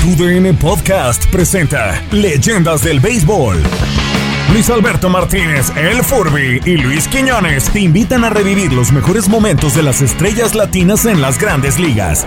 TUDN Podcast presenta Leyendas del Béisbol. Luis Alberto Martínez, El Furby y Luis Quiñones te invitan a revivir los mejores momentos de las estrellas latinas en las grandes ligas.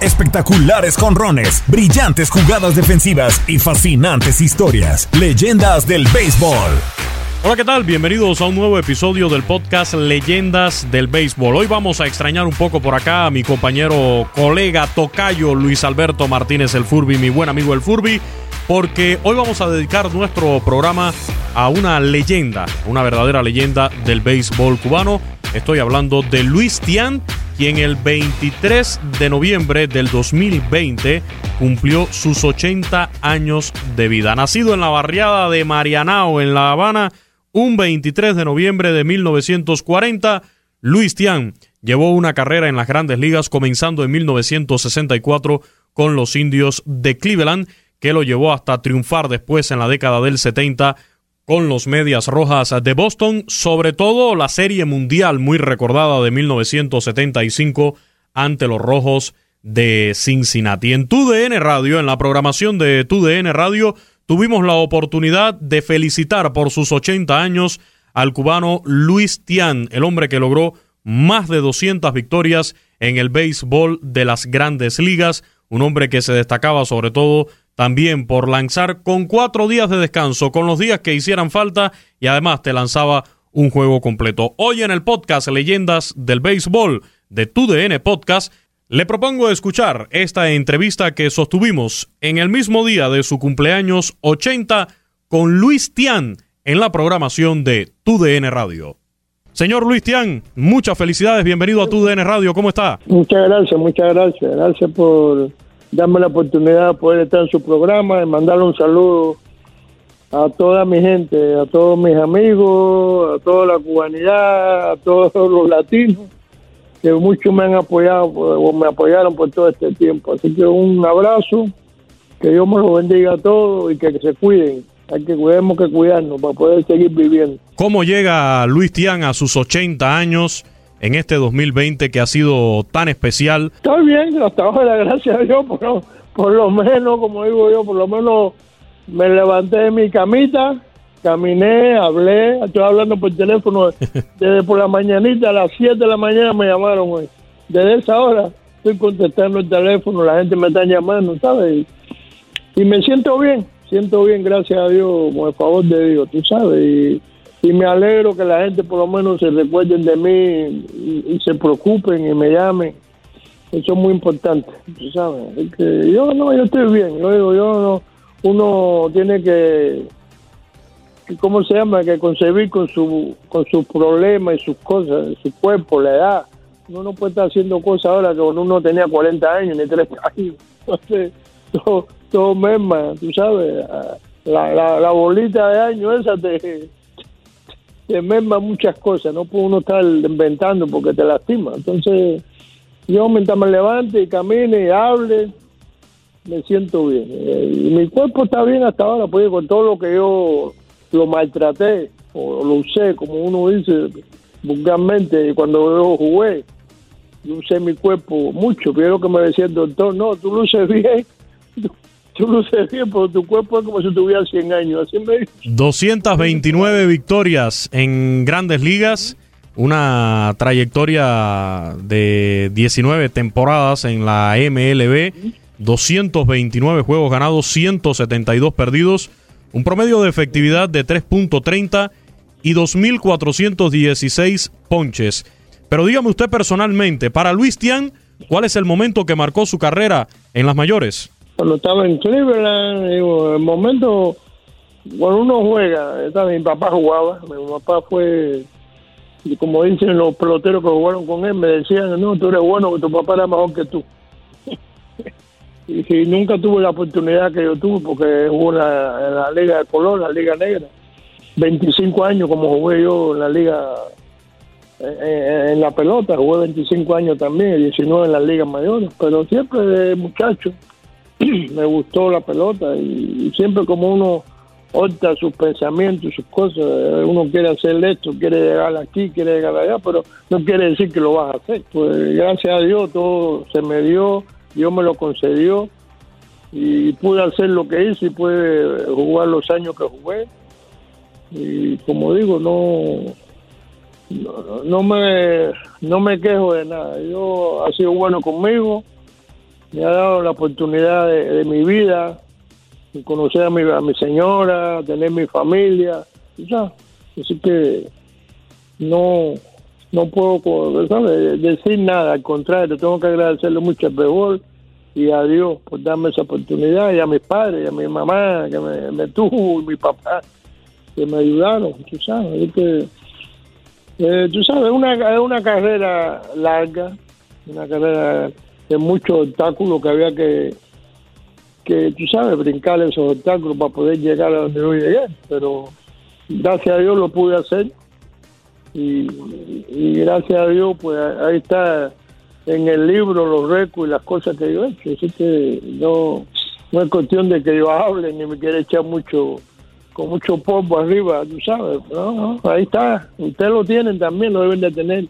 Espectaculares conrones, brillantes jugadas defensivas y fascinantes historias. Leyendas del Béisbol. Hola, ¿qué tal? Bienvenidos a un nuevo episodio del podcast Leyendas del Béisbol. Hoy vamos a extrañar un poco por acá a mi compañero, colega, tocayo Luis Alberto Martínez el Furby, mi buen amigo el Furby, porque hoy vamos a dedicar nuestro programa a una leyenda, una verdadera leyenda del béisbol cubano. Estoy hablando de Luis Tian, quien el 23 de noviembre del 2020 cumplió sus 80 años de vida. Nacido en la barriada de Marianao, en La Habana, un 23 de noviembre de 1940, Luis Tian llevó una carrera en las grandes ligas comenzando en 1964 con los indios de Cleveland, que lo llevó hasta triunfar después en la década del 70 con los Medias Rojas de Boston, sobre todo la Serie Mundial muy recordada de 1975 ante los Rojos de Cincinnati. En TUDN Radio, en la programación de TUDN Radio, tuvimos la oportunidad de felicitar por sus 80 años al cubano Luis Tian, el hombre que logró más de 200 victorias en el béisbol de las grandes ligas, un hombre que se destacaba sobre todo también por lanzar con cuatro días de descanso, con los días que hicieran falta y además te lanzaba un juego completo. Hoy en el podcast Leyendas del Béisbol de TUDN Podcast, le propongo escuchar esta entrevista que sostuvimos en el mismo día de su cumpleaños 80 con Luis Tian en la programación de TUDN Radio. Señor Luis Tian, muchas felicidades, bienvenido a TUDN Radio, ¿cómo está? Muchas gracias, muchas gracias. Gracias por darme la oportunidad de poder estar en su programa y mandarle un saludo a toda mi gente, a todos mis amigos, a toda la cubanidad, a todos los latinos que muchos me han apoyado o me apoyaron por todo este tiempo. Así que un abrazo, que Dios me lo bendiga a todos y que, se cuiden. Hay que cuidemos que cuidarnos para poder seguir viviendo. ¿Cómo llega Luis Tian a sus 80 años en este 2020 que ha sido tan especial? Está bien, hasta ahora, gracias a Dios, por, por lo menos, como digo yo, por lo menos me levanté de mi camita, caminé, hablé, estoy hablando por teléfono desde por la mañanita, a las 7 de la mañana me llamaron hoy. Desde esa hora estoy contestando el teléfono, la gente me está llamando, ¿sabes? Y, me siento bien, siento bien, gracias a Dios, con el favor de Dios, tú sabes. Y, me alegro que la gente por lo menos se recuerden de mí y, se preocupen y me llamen. Eso es muy importante, tú sabes. que yo no, yo estoy bien, yo digo, yo no, uno tiene que ¿cómo se llama? Que concebir con su con sus problemas y sus cosas, su cuerpo, la edad. Uno no puede estar haciendo cosas ahora que cuando uno tenía 40 años ni 30 años. Entonces, todo, todo merma, tú sabes, la, la, bolita de años esa te, te merma muchas cosas, no puede uno estar inventando porque te lastima. Entonces, yo mientras me levante y camine y hable, me siento bien. Eh, y mi cuerpo está bien hasta ahora, pues con todo lo que yo lo maltraté o lo usé, como uno dice vulgarmente, cuando yo jugué. Yo usé mi cuerpo mucho, pero que me decía el doctor, no, tú luces bien, tú, luces bien, pero tu cuerpo es como si tuviera 100 años. Así me 229 victorias en grandes ligas, una trayectoria de 19 temporadas en la MLB, 229 juegos ganados, 172 perdidos un promedio de efectividad de 3.30 y 2.416 ponches. Pero dígame usted personalmente, para Luis Tian, ¿cuál es el momento que marcó su carrera en las mayores? Cuando estaba en Cleveland, el momento cuando uno juega, mi papá jugaba, mi papá fue, como dicen los peloteros que jugaron con él, me decían, no, tú eres bueno, tu papá era mejor que tú. Y, nunca tuve la oportunidad que yo tuve porque jugó en la, Liga de Color, la Liga Negra. 25 años como jugué yo en la Liga, en, la pelota, jugué 25 años también, 19 en las ligas mayores, pero siempre de muchacho me gustó la pelota y, siempre como uno opta sus pensamientos, sus cosas, uno quiere hacer esto, quiere llegar aquí, quiere llegar allá, pero no quiere decir que lo vas a hacer. Pues gracias a Dios todo se me dio Dios me lo concedió y pude hacer lo que hice y pude jugar los años que jugué. Y como digo, no, no, me, no me quejo de nada. Yo ha sido bueno conmigo, me ha dado la oportunidad de, mi vida, de conocer a mi, a mi señora, tener mi familia, ya. Así que no, no puedo decir nada, al contrario, tengo que agradecerle mucho al béisbol y a Dios por darme esa oportunidad y a mis padres y a mi mamá que me, tuvo y mi papá que me ayudaron, tú sabes, que, eh, tú sabes, una, es una carrera larga, una carrera de muchos obstáculos que había que, que tú sabes, brincar esos obstáculos para poder llegar a donde yo llegué, pero gracias a Dios lo pude hacer y, gracias a Dios pues ahí está en el libro los récords y las cosas que yo he hecho. Así que no, no es cuestión de que yo hable ni me quiera echar mucho con mucho polvo arriba, tú sabes. No, ahí está. Ustedes lo tienen también, lo deben de tener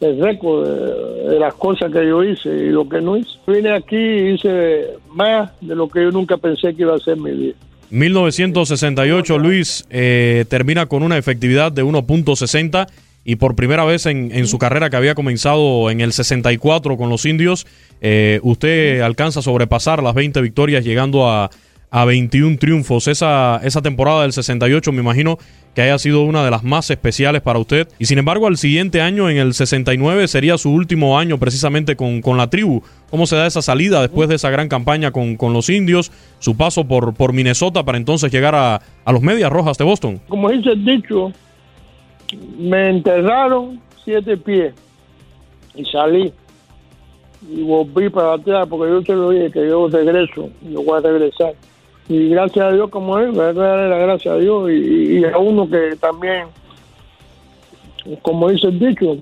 el récord de, las cosas que yo hice y lo que no hice. Vine aquí y hice más de lo que yo nunca pensé que iba a ser mi vida. 1968, Luis, eh, termina con una efectividad de 1.60 y por primera vez en, su carrera que había comenzado en el 64 con los indios, eh, usted alcanza a sobrepasar las 20 victorias llegando a, a 21 triunfos. Esa, esa temporada del 68 me imagino que haya sido una de las más especiales para usted. Y sin embargo, al siguiente año, en el 69, sería su último año precisamente con, con la tribu. ¿Cómo se da esa salida después de esa gran campaña con, con los indios? Su paso por, por Minnesota para entonces llegar a, a los Medias Rojas de Boston. Como dice el dicho, me enterraron siete pies y salí y volví para atrás porque yo te lo dije que yo regreso, yo voy a regresar. Y gracias a Dios, como es, a darle la gracia a Dios y, a uno que también, como dice el dicho,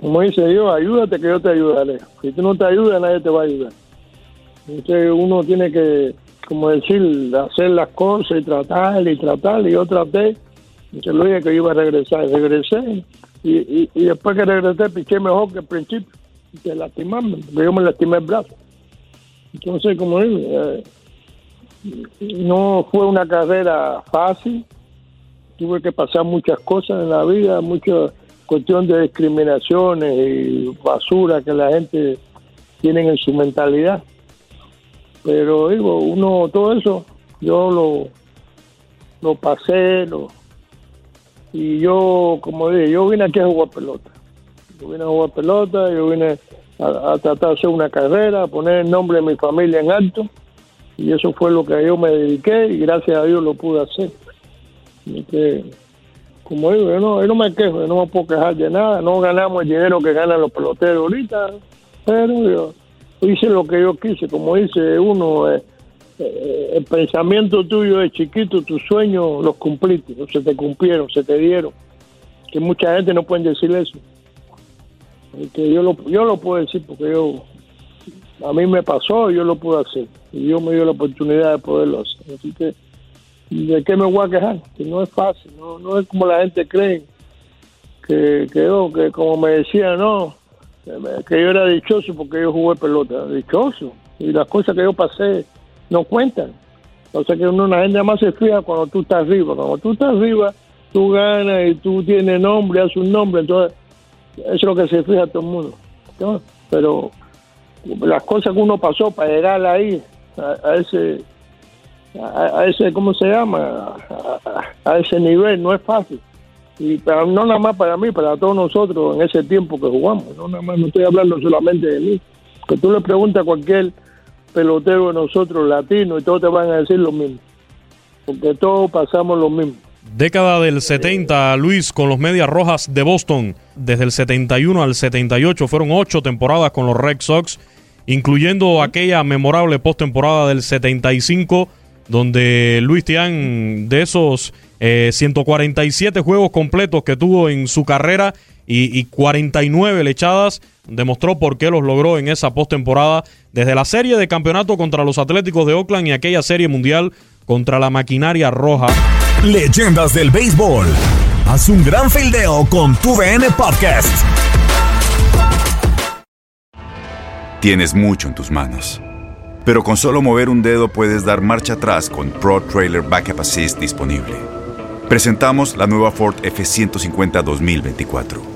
como dice Dios, ayúdate que yo te ayudaré. Si tú no te ayudas, nadie te va a ayudar. Entonces uno tiene que, como decir, hacer las cosas y tratar y tratar y yo traté yo le dije que iba a regresar, regresé. Y, y, después que regresé, piché mejor que al principio, que lastimarme, porque yo me lastimé el brazo. Entonces, como digo, eh, no fue una carrera fácil, tuve que pasar muchas cosas en la vida, mucha cuestión de discriminaciones y basura que la gente tiene en su mentalidad. Pero digo, uno, todo eso, yo lo, lo pasé, lo, y yo, como dije, yo vine aquí a jugar pelota. Yo vine a jugar pelota, yo vine a, tratar de hacer una carrera, a poner el nombre de mi familia en alto. Y eso fue lo que yo me dediqué y gracias a Dios lo pude hacer. que, como digo, yo no, yo no me quejo, yo no me puedo quejar de nada. No ganamos el dinero que ganan los peloteros ahorita, pero yo hice lo que yo quise. Como dice uno, eh, eh, el pensamiento tuyo de chiquito, tus sueños los cumpliste, o se te cumplieron, se te dieron. Que mucha gente no puede decir eso. Que yo lo, yo lo puedo decir porque yo, a mí me pasó, yo lo pude hacer. Y Dios me dio la oportunidad de poderlo hacer. Así que, ¿de qué me voy a quejar? Que no es fácil, no, no es como la gente cree. Que, que yo, que como me decía, no, que yo era dichoso porque yo jugué pelota. Dichoso. Y las cosas que yo pasé, no cuentan. O sea que uno, gente más se fija cuando tú estás arriba. Cuando tú estás arriba, tú ganas y tú tienes nombre, haces un nombre. Entonces, eso es lo que se fija todo el mundo. Pero las cosas que uno pasó para llegar ahí, a, ese, a, ese, ¿cómo se llama? A, ese nivel, no es fácil. Y pero no nada más para mí, para todos nosotros en ese tiempo que jugamos. No nada más, no estoy hablando solamente de mí. Que tú le preguntas a cualquier pelotero de nosotros latinos y todos te van a decir lo mismo. Porque todos pasamos lo mismo. Década del 70, Luis, con los Medias Rojas de Boston. Desde el 71 al 78 fueron ocho temporadas con los Red Sox, incluyendo aquella memorable postemporada del 75, donde Luis Tian, de esos 147 eh, juegos completos que tuvo en su carrera y, y 49 lechadas, demostró por qué los logró en esa postemporada desde la serie de campeonato contra los Atléticos de Oakland y aquella serie mundial contra la maquinaria roja. Leyendas del béisbol. Haz un gran fildeo con tu VN Podcast. Tienes mucho en tus manos pero con solo mover un dedo puedes dar marcha atrás con Pro Trailer Backup Assist disponible. Presentamos la nueva Ford F150 2024.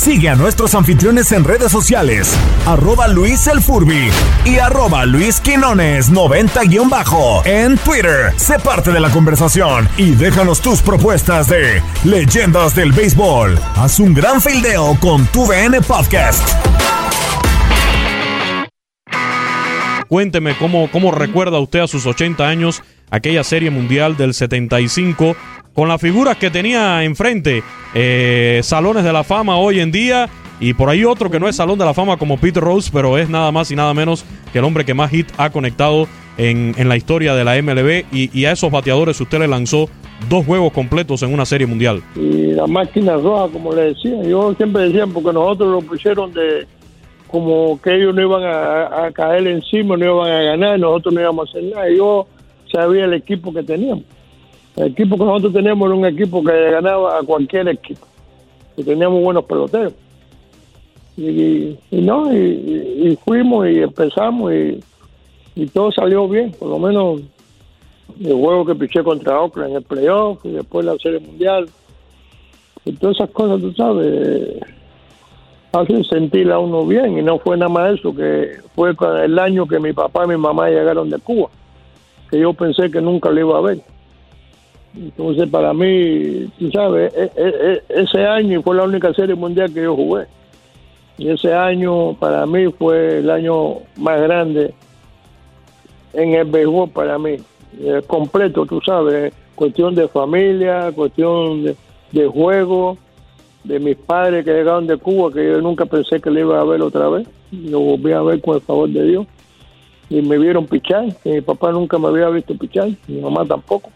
Sigue a nuestros anfitriones en redes sociales, arroba Luis El Furby y arroba Luis Quinones 90-bajo en Twitter. Sé parte de la conversación y déjanos tus propuestas de leyendas del béisbol. Haz un gran fildeo con tu VN Podcast. Cuénteme cómo, cómo recuerda usted a sus 80 años aquella serie mundial del 75 con las figuras que tenía enfrente, eh, salones de la fama hoy en día. Y por ahí otro que no es Salón de la Fama como Peter Rose, pero es nada más y nada menos que el hombre que más hit ha conectado en, en la historia de la MLB. Y, a esos bateadores usted le lanzó dos juegos completos en una serie mundial. Y la máquina roja, como le decía, yo siempre decía, porque nosotros lo pusieron de como que ellos no iban a, a caer encima, no iban a ganar, nosotros no íbamos a hacer nada. Yo sabía el equipo que teníamos. El equipo que nosotros teníamos era un equipo que ganaba a cualquier equipo. Y teníamos buenos peloteros. Y, no, y, fuimos y empezamos y, y, todo salió bien. Por lo menos el juego que piché contra Oakland en el playoff y después la serie mundial. Y todas esas cosas, tú sabes, hacen sentir a uno bien. Y no fue nada más eso, que fue el año que mi papá y mi mamá llegaron de Cuba. Que yo pensé que nunca lo iba a ver. Entonces, para mí, tú sabes, e, e, e, ese año fue la única serie mundial que yo jugué. Y ese año, para mí, fue el año más grande en el béisbol para mí. Completo, tú sabes, cuestión de familia, cuestión de, juego, de mis padres que llegaron de Cuba, que yo nunca pensé que le iba a ver otra vez. Lo volví a ver con el favor de Dios. Y me vieron pichar, que mi papá nunca me había visto pichar, mi mamá tampoco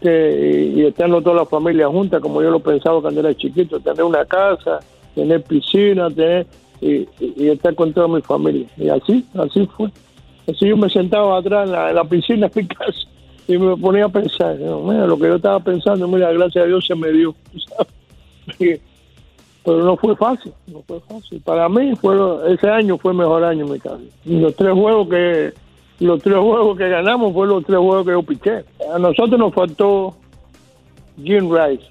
que, y estando toda la familia junta, como yo lo pensaba cuando era chiquito, tener una casa, tener piscina, tener y, estar con toda mi familia. Y así, así fue. Así yo me sentaba atrás en la, en la piscina de mi casa y me ponía a pensar, mira, lo que yo estaba pensando, mira, gracias a Dios se me dio. Pero no fue fácil, no fue fácil. Para mí fue ese año fue el mejor año en mi casa. Y los tres juegos que los tres juegos que ganamos fueron los tres juegos que yo piché. A nosotros nos faltó Jim Rice.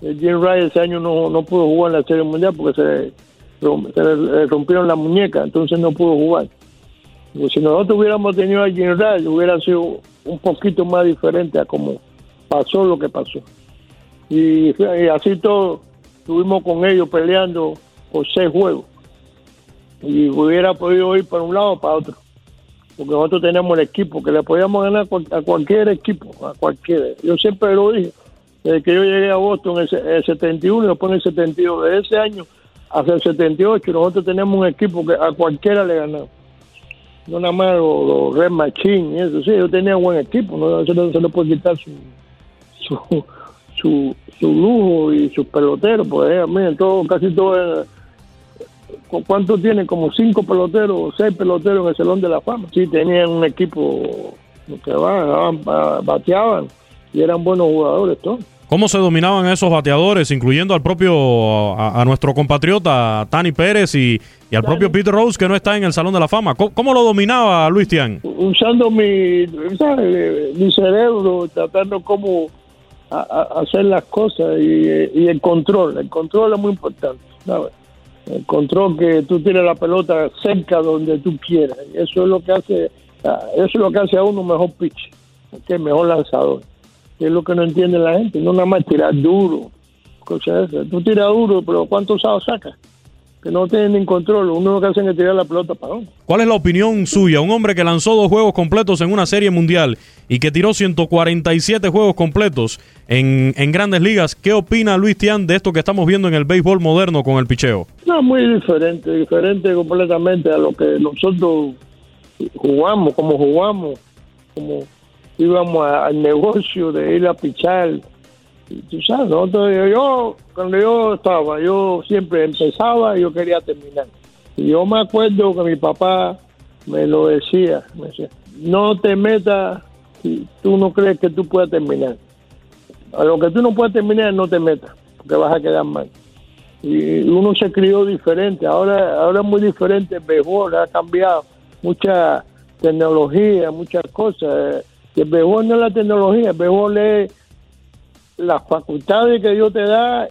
Jim Rice ese año no, no pudo jugar en la Serie Mundial porque se, le rompieron la muñeca, entonces no pudo jugar. Porque si nosotros hubiéramos tenido a Jim Rice, hubiera sido un poquito más diferente a como pasó lo que pasó. Y, y así todo, estuvimos con ellos peleando por seis juegos. Y hubiera podido ir para un lado o para otro porque nosotros tenemos el equipo que le podíamos ganar a cualquier equipo, a cualquiera. Yo siempre lo dije, desde que yo llegué a Boston en el, 71 y después en el 72, de ese año hasta el 78, nosotros tenemos un equipo que a cualquiera le ganamos. No nada más los, Red Machine y eso, sí, yo tenía un buen equipo, no, se le puede quitar su, su, su, su lujo y sus peloteros, pues eh, miren, todo, casi todo ¿Cuántos tienen? Como cinco peloteros o seis peloteros en el Salón de la Fama. Sí, tenían un equipo que van, bateaban y eran buenos jugadores todos. ¿Cómo se dominaban esos bateadores, incluyendo al propio, a, a nuestro compatriota Tani Pérez y, y al Tani. propio Peter Rose, que no está en el Salón de la Fama? ¿Cómo, cómo lo dominaba Luis Tian? Usando mi, ¿sabes? mi cerebro, tratando cómo a, a hacer las cosas y, y, el control. El control es muy importante, ¿sabes? Control que tú tienes la pelota cerca donde tú quieras. Eso es lo que hace, eso es lo que hace a uno mejor pitch, que mejor lanzador. Que es lo que no entiende la gente, no nada más tirar duro. Cosa esa. Tú tiras duro, pero ¿cuántos sábados sacas? Que no tienen ni control, uno lo que hacen es tirar la pelota para uno. ¿Cuál es la opinión suya? Un hombre que lanzó dos juegos completos en una serie mundial y que tiró 147 juegos completos en, en grandes ligas. ¿Qué opina Luis Tian de esto que estamos viendo en el béisbol moderno con el picheo? No, muy diferente, diferente completamente a lo que nosotros jugamos, como jugamos, como íbamos al negocio de ir a pichar tú sabes, yo, cuando yo estaba, yo siempre empezaba y yo quería terminar. Y yo me acuerdo que mi papá me lo decía, me decía, no te metas si tú no crees que tú puedas terminar. A lo que tú no puedes terminar, no te metas, porque vas a quedar mal. Y uno se crió diferente, ahora, ahora es muy diferente béisbol, ha cambiado mucha tecnología, muchas cosas. El béisbol no es la tecnología, béisbol es las facultades que Dios te da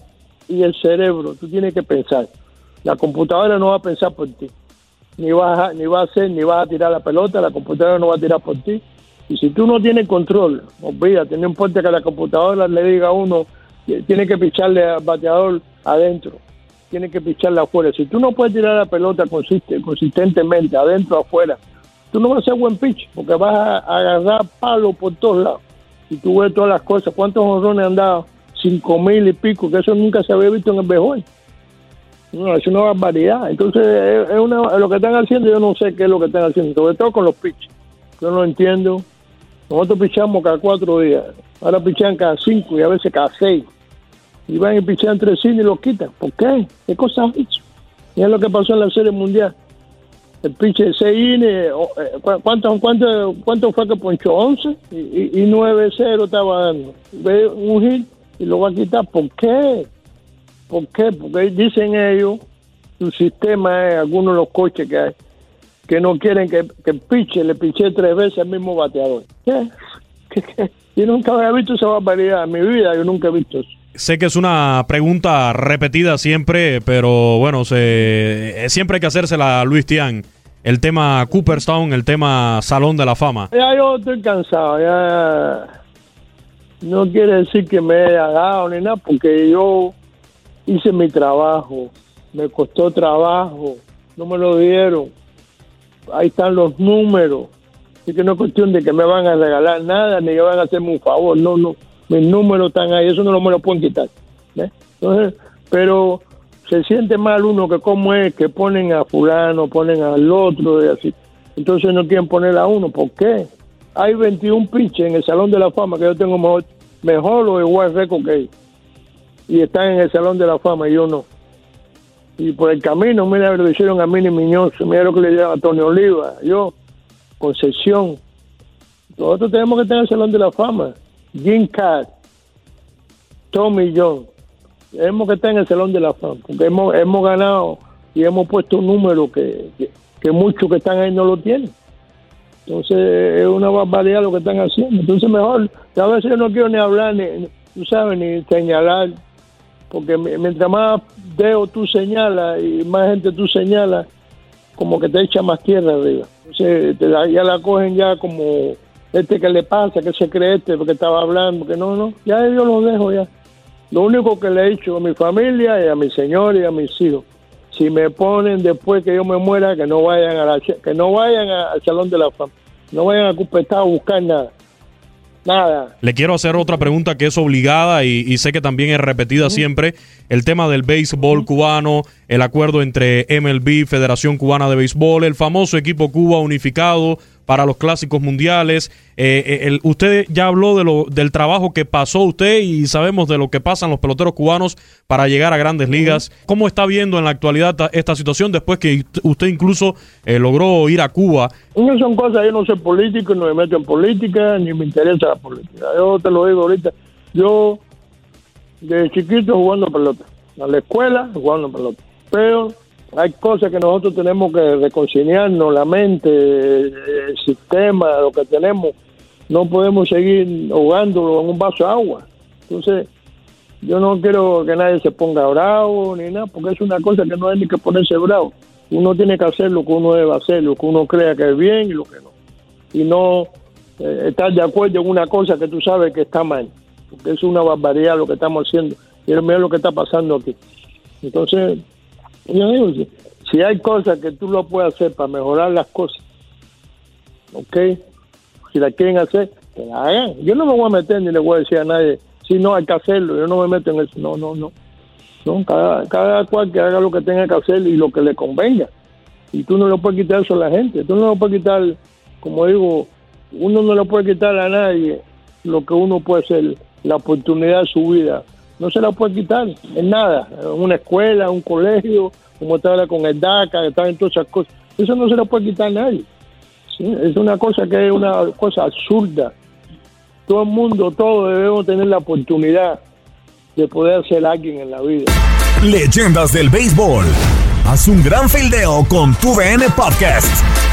y el cerebro, tú tienes que pensar. La computadora no va a pensar por ti. Ni vas a, ni va a hacer, ni vas a tirar la pelota, la computadora no va a tirar por ti. Y si tú no tienes control, olvídate, no importa que la computadora le diga a uno, tiene que picharle al bateador adentro, tiene que picharle afuera. Si tú no puedes tirar la pelota consistentemente, adentro afuera, tú no vas a ser buen pitch, porque vas a agarrar palo por todos lados. Y tú ves todas las cosas, cuántos honrones han dado, cinco mil y pico, que eso nunca se había visto en el béisbol. No, es una barbaridad. Entonces, es una, lo que están haciendo, yo no sé qué es lo que están haciendo, sobre todo con los pitches. Yo no entiendo. Nosotros pichamos cada cuatro días. Ahora pichan cada cinco y a veces cada seis. Y van y pichan tres cines y los quitan. ¿Por qué? ¿Qué cosa han hecho? Y es lo que pasó en la Serie Mundial. El piche de seis eh, ¿cuánto, cuánto, cuánto fue que ponchó? 11 y, y, 9-0 estaba dando. Ve un hit y lo va a quitar. ¿Por qué? ¿Por qué? Porque dicen ellos, su sistema es algunos de los coches que hay, que no quieren que, que piche, le piche tres veces al mismo bateador. ¿Qué? Yo nunca había visto esa barbaridad en mi vida, yo nunca he visto eso. Sé que es una pregunta repetida siempre, pero bueno, se, siempre hay que hacérsela a Luis Tian. El tema Cooperstown, el tema Salón de la Fama. Ya yo estoy cansado, ya no quiere decir que me haya dado ni nada, porque yo hice mi trabajo, me costó trabajo, no me lo dieron. Ahí están los números. Así que no es cuestión de que me van a regalar nada ni que van a hacerme un favor. No, no. Mis números están ahí, eso no me lo pueden quitar. Entonces, pero se siente mal uno que como es que ponen a fulano, ponen al otro y así. Entonces no quieren poner a uno. ¿Por qué? Hay 21 pinches en el Salón de la Fama que yo tengo mejor, mejor o igual récord que ellos y están en el Salón de la Fama y yo no. Y por el camino, mira lo que hicieron a Mini Miñoz, mira lo que le dieron a Tony Oliva, yo, Concesión. Nosotros tenemos que estar en el Salón de la Fama. Jim Cat, Tommy John. Tenemos que estar en el Salón de la Fama, porque hemos, hemos ganado y hemos puesto un número que, que, muchos que están ahí no lo tienen. Entonces es una barbaridad lo que están haciendo. Entonces mejor, a veces yo no quiero ni hablar, ni, tú sabes, ni señalar porque mientras más dedo tú señalas y más gente tú señalas, como que te echa más tierra arriba. Entonces te ya la cogen ya como este que le pasa, que se cree este, porque estaba hablando, que no, no, ya yo lo dejo ya. Lo único que le he dicho a mi familia y a mi señor y a mis hijos, si me ponen después que yo me muera, que no vayan a la, que no vayan al salón de la fama, no vayan a Cupetar a buscar nada Nada. Le quiero hacer otra pregunta que es obligada y, sé que también es repetida siempre. El tema del béisbol cubano, el acuerdo entre MLB, Federación Cubana de Béisbol, el famoso equipo Cuba unificado para los clásicos mundiales. Eh, eh, el, usted ya habló de lo, del trabajo que pasó usted y sabemos de lo que pasan los peloteros cubanos para llegar a grandes ligas. ¿Cómo está viendo en la actualidad esta situación después que usted incluso eh, logró ir a Cuba? No son cosas, yo no soy político, no me meto en política, ni me interesa la política. Yo te lo digo ahorita, yo de chiquito jugando pelota, a la escuela jugando pelota, pero hay cosas que nosotros tenemos que reconciliarnos, la mente, el sistema, lo que tenemos. No podemos seguir ahogándolo en un vaso de agua. Entonces, yo no quiero que nadie se ponga bravo ni nada, porque es una cosa que no hay ni que ponerse bravo. Uno tiene que hacer lo que uno debe hacer, lo que uno crea que es bien y lo que no. Y no eh, estar de acuerdo en una cosa que tú sabes que está mal, porque es una barbaridad lo que estamos haciendo. Y es lo que está pasando aquí. Entonces, digo, si hay cosas que tú lo puedes hacer para mejorar las cosas, ¿ok? Si la quieren hacer, que la hagan. Yo no me voy a meter ni le voy a decir a nadie, si no hay que hacerlo, yo no me meto en eso, no, no, no. no cada, cada cual que haga lo que tenga que hacer y lo que le convenga. Y tú no le puedes quitar eso a la gente, tú no le puedes quitar, como digo, uno no le puede quitar a nadie lo que uno puede ser, la oportunidad de su vida. No se la puede quitar en nada, una escuela, un colegio, como está con el DACA, está en todas esas cosas. Eso no se lo puede quitar nadie. Es una cosa que es una cosa absurda. Todo el mundo, todos debemos tener la oportunidad de poder ser alguien en la vida. Leyendas del béisbol. Haz un gran fildeo con tu VN Podcast.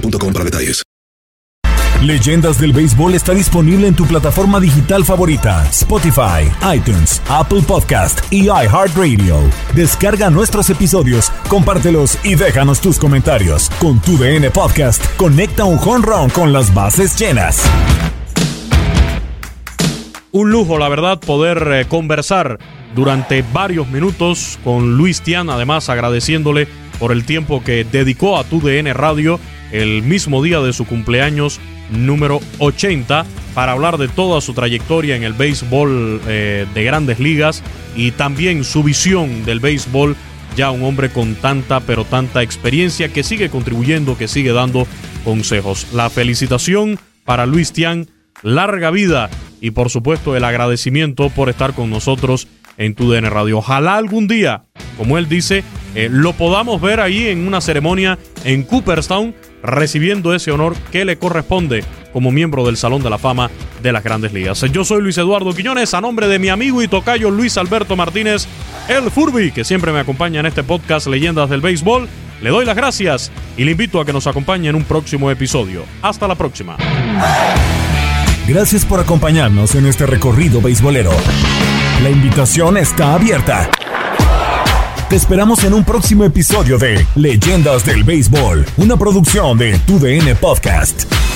boostmobile.com para detalles. Leyendas del Béisbol está disponible en tu plataforma digital favorita, Spotify, iTunes, Apple Podcast y iHeartRadio. Descarga nuestros episodios, compártelos y déjanos tus comentarios. Con tu DN Podcast, conecta un home run con las bases llenas. Un lujo, la verdad, poder eh, conversar durante varios minutos con Luis Tian, además agradeciéndole por el tiempo que dedicó a tu DN Radio el mismo día de su cumpleaños número 80 para hablar de toda su trayectoria en el béisbol eh, de grandes ligas y también su visión del béisbol, ya un hombre con tanta pero tanta experiencia que sigue contribuyendo, que sigue dando consejos. La felicitación para Luis Tian, larga vida y por supuesto el agradecimiento por estar con nosotros en tu DN Radio. Ojalá algún día, como él dice, eh, lo podamos ver ahí en una ceremonia en Cooperstown recibiendo ese honor que le corresponde como miembro del Salón de la Fama de las Grandes Ligas. Yo soy Luis Eduardo Quiñones, a nombre de mi amigo y tocayo Luis Alberto Martínez, el Furby, que siempre me acompaña en este podcast Leyendas del Béisbol. Le doy las gracias y le invito a que nos acompañe en un próximo episodio. Hasta la próxima. Gracias por acompañarnos en este recorrido beisbolero. La invitación está abierta. Te esperamos en un próximo episodio de Leyendas del Béisbol, una producción de TUDN Podcast.